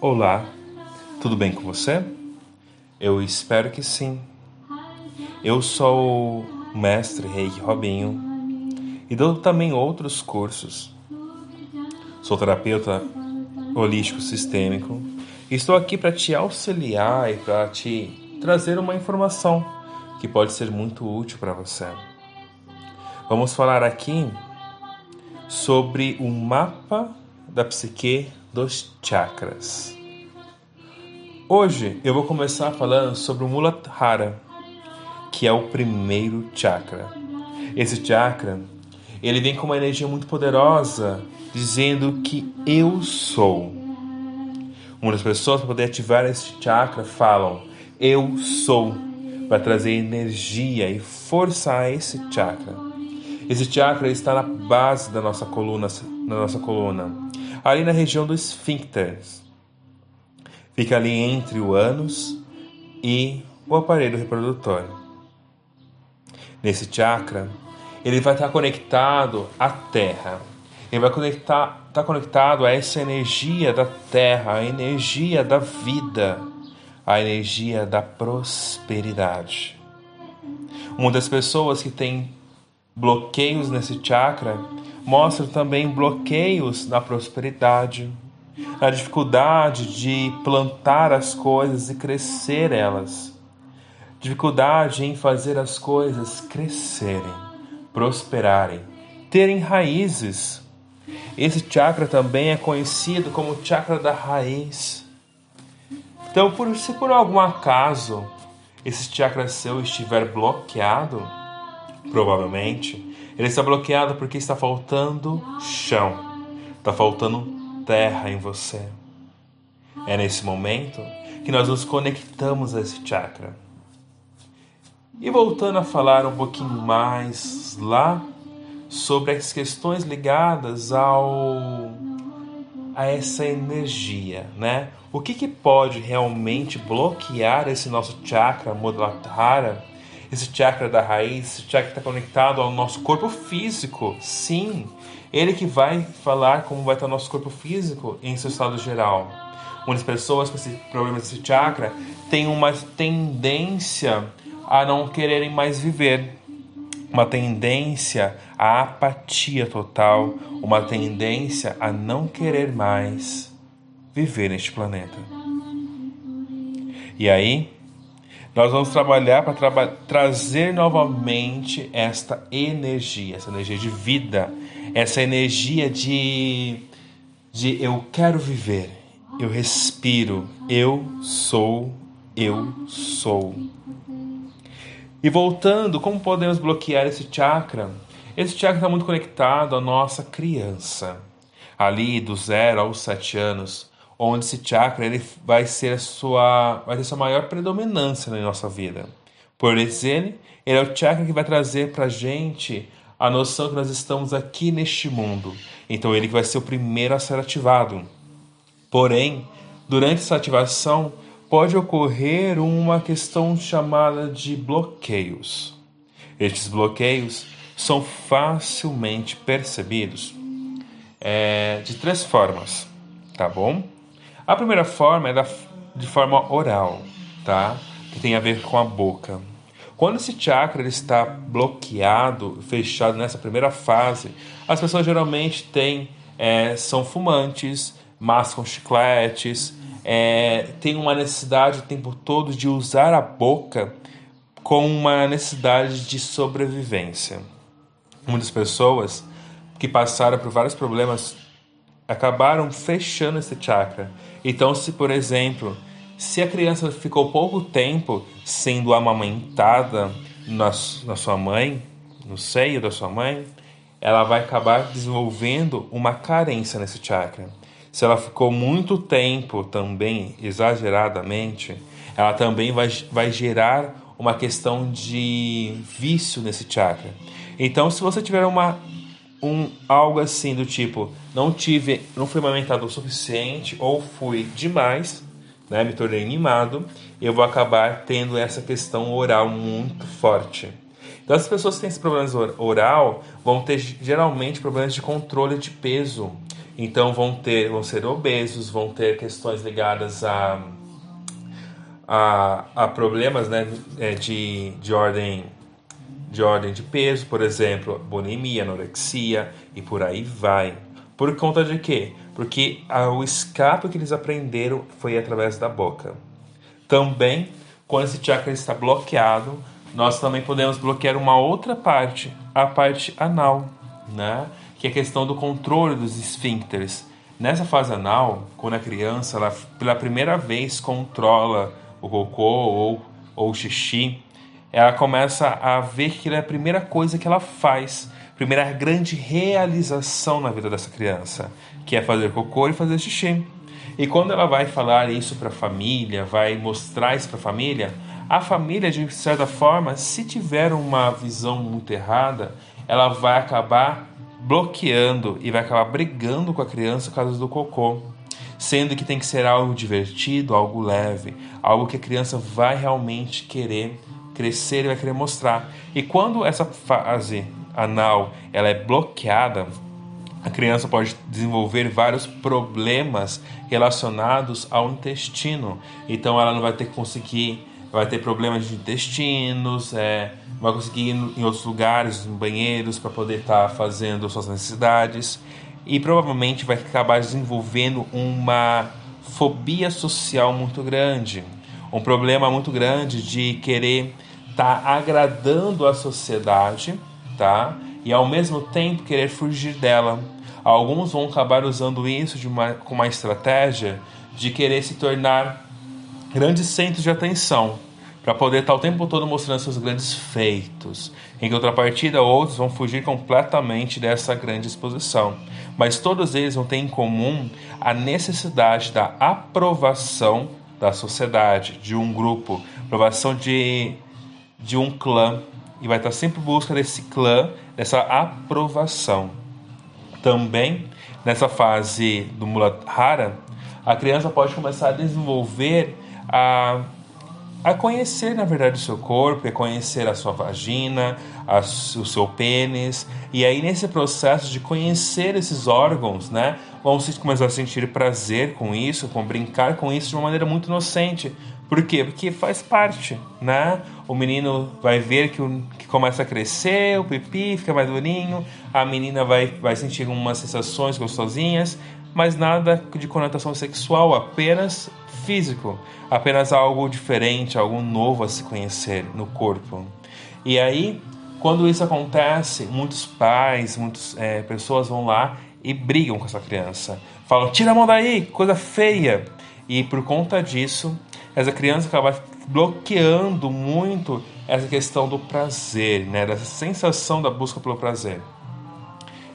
Olá, tudo bem com você? Eu espero que sim. Eu sou o mestre Reiki Robinho e dou também outros cursos. Sou terapeuta holístico sistêmico e estou aqui para te auxiliar e para te trazer uma informação que pode ser muito útil para você. Vamos falar aqui sobre o mapa da psique dos chakras. Hoje eu vou começar falando sobre o Muladhara, que é o primeiro chakra. Esse chakra, ele vem com uma energia muito poderosa, dizendo que eu sou. Muitas pessoas para poder ativar esse chakra falam eu sou para trazer energia e força a esse chakra. Esse chakra está na base da nossa coluna, na nossa coluna, ali na região do esfíncter. Fica ali entre o ânus e o aparelho reprodutor. Nesse chakra, ele vai estar conectado à terra. Ele vai conectar, estar conectado a essa energia da terra, a energia da vida, a energia da prosperidade. Uma das pessoas que tem bloqueios nesse chakra mostram também bloqueios na prosperidade, na dificuldade de plantar as coisas e crescer elas, dificuldade em fazer as coisas crescerem, prosperarem, terem raízes. Esse chakra também é conhecido como chakra da raiz. Então, por, se por algum acaso esse chakra seu estiver bloqueado, provavelmente, ele está bloqueado porque está faltando chão, está faltando terra em você. É nesse momento que nós nos conectamos a esse chakra. E voltando a falar um pouquinho mais lá sobre as questões ligadas ao a essa energia, né? O que, que pode realmente bloquear esse nosso chakra Muladhara esse chakra da raiz, esse chakra está conectado ao nosso corpo físico. Sim, ele que vai falar como vai estar o nosso corpo físico em seu estado geral. Muitas pessoas com esse problema desse chakra têm uma tendência a não quererem mais viver, uma tendência à apatia total, uma tendência a não querer mais viver neste planeta. E aí, nós vamos trabalhar para trazer novamente esta energia, essa energia de vida, essa energia de, de eu quero viver, eu respiro, eu sou, eu sou. E voltando, como podemos bloquear esse chakra? Esse chakra está muito conectado à nossa criança, ali do zero aos sete anos onde esse chakra ele vai ser sua vai ter sua maior predominância na nossa vida. Por ele, ele é o chakra que vai trazer para gente a noção que nós estamos aqui neste mundo. Então ele que vai ser o primeiro a ser ativado. Porém, durante essa ativação pode ocorrer uma questão chamada de bloqueios. Estes bloqueios são facilmente percebidos é, de três formas, tá bom? A primeira forma é da, de forma oral, tá? Que tem a ver com a boca. Quando esse chakra ele está bloqueado, fechado nessa primeira fase, as pessoas geralmente têm, é, são fumantes, mascam chicletes, é, têm uma necessidade o tempo todo de usar a boca com uma necessidade de sobrevivência. Muitas pessoas que passaram por vários problemas acabaram fechando esse chakra. Então, se por exemplo, se a criança ficou pouco tempo sendo amamentada na, na sua mãe, no seio da sua mãe, ela vai acabar desenvolvendo uma carência nesse chakra. Se ela ficou muito tempo também, exageradamente, ela também vai, vai gerar uma questão de vício nesse chakra. Então, se você tiver uma um algo assim do tipo não tive não fui amamentado o suficiente ou fui demais né me tornei mimado eu vou acabar tendo essa questão oral muito forte. Então as pessoas que têm esses problemas oral vão ter geralmente problemas de controle de peso. Então vão ter, vão ser obesos, vão ter questões ligadas a, a, a problemas né, é, de, de ordem de ordem de peso, por exemplo, bulimia, anorexia e por aí vai. Por conta de quê? Porque o escape que eles aprenderam foi através da boca. Também, quando esse chakra está bloqueado, nós também podemos bloquear uma outra parte, a parte anal, né? que é a questão do controle dos esfíncteres. Nessa fase anal, quando a criança ela, pela primeira vez controla o cocô ou, ou o xixi, ela começa a ver que é a primeira coisa que ela faz, primeira grande realização na vida dessa criança, que é fazer cocô e fazer xixi. E quando ela vai falar isso para a família, vai mostrar isso para a família, a família, de certa forma, se tiver uma visão muito errada, ela vai acabar bloqueando e vai acabar brigando com a criança por causa do cocô. Sendo que tem que ser algo divertido, algo leve, algo que a criança vai realmente querer crescer e vai querer mostrar. E quando essa fase anal ela é bloqueada, a criança pode desenvolver vários problemas relacionados ao intestino. Então ela não vai ter que conseguir vai ter problemas de intestinos, é, vai conseguir ir em outros lugares, em banheiros, para poder estar tá fazendo suas necessidades e provavelmente vai acabar desenvolvendo uma fobia social muito grande, um problema muito grande de querer estar tá agradando a sociedade, tá? E ao mesmo tempo querer fugir dela. Alguns vão acabar usando isso de uma, com uma estratégia de querer se tornar grandes centros de atenção para poder estar o tempo todo mostrando seus grandes feitos. Em contrapartida, outros vão fugir completamente dessa grande exposição. Mas todos eles vão ter em comum a necessidade da aprovação da sociedade, de um grupo, aprovação de, de um clã. E vai estar sempre em busca desse clã, dessa aprovação. Também, nessa fase do Muladhara, a criança pode começar a desenvolver a a conhecer, na verdade, o seu corpo, a conhecer a sua vagina, a, o seu pênis. E aí, nesse processo de conhecer esses órgãos, né, vamos começar a sentir prazer com isso, com brincar com isso de uma maneira muito inocente. Por quê? Porque faz parte, né? O menino vai ver que, o, que começa a crescer, o pipi fica mais durinho, a menina vai, vai sentir algumas sensações gostosinhas, mas nada de conotação sexual, apenas físico, apenas algo diferente, algo novo a se conhecer no corpo. E aí, quando isso acontece, muitos pais, muitas é, pessoas vão lá e brigam com essa criança. Falam, tira a mão daí, coisa feia. E por conta disso, essa criança acaba bloqueando muito essa questão do prazer, né? dessa sensação da busca pelo prazer.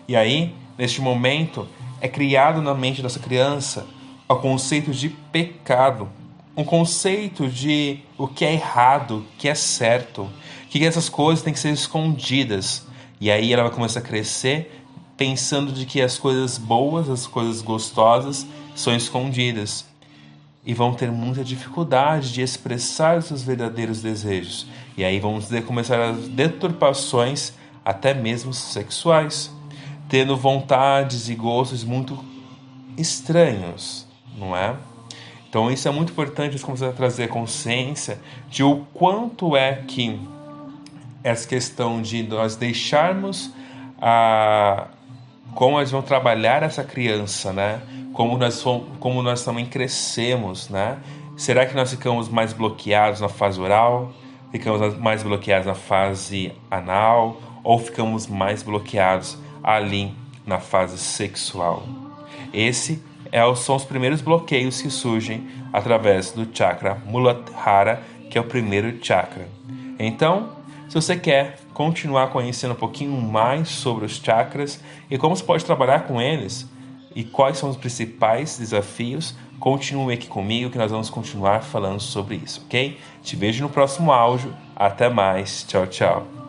E aí, neste momento, é criado na mente dessa criança o conceito de pecado, um conceito de o que é errado, o que é certo, que essas coisas têm que ser escondidas. E aí ela vai começar a crescer pensando de que as coisas boas, as coisas gostosas são escondidas e vão ter muita dificuldade de expressar os seus verdadeiros desejos. E aí vamos começar as deturpações, até mesmo sexuais, tendo vontades e gostos muito estranhos não é? Então isso é muito importante nós começar a trazer consciência de o quanto é que essa questão de nós deixarmos a como nós vamos trabalhar essa criança, né? Como nós como nós também crescemos, né? Será que nós ficamos mais bloqueados na fase oral? Ficamos mais bloqueados na fase anal ou ficamos mais bloqueados ali na fase sexual? Esse é, são os primeiros bloqueios que surgem através do chakra Muladhara, que é o primeiro chakra. Então, se você quer continuar conhecendo um pouquinho mais sobre os chakras e como você pode trabalhar com eles e quais são os principais desafios, continue aqui comigo que nós vamos continuar falando sobre isso, ok? Te vejo no próximo áudio. Até mais. Tchau, tchau.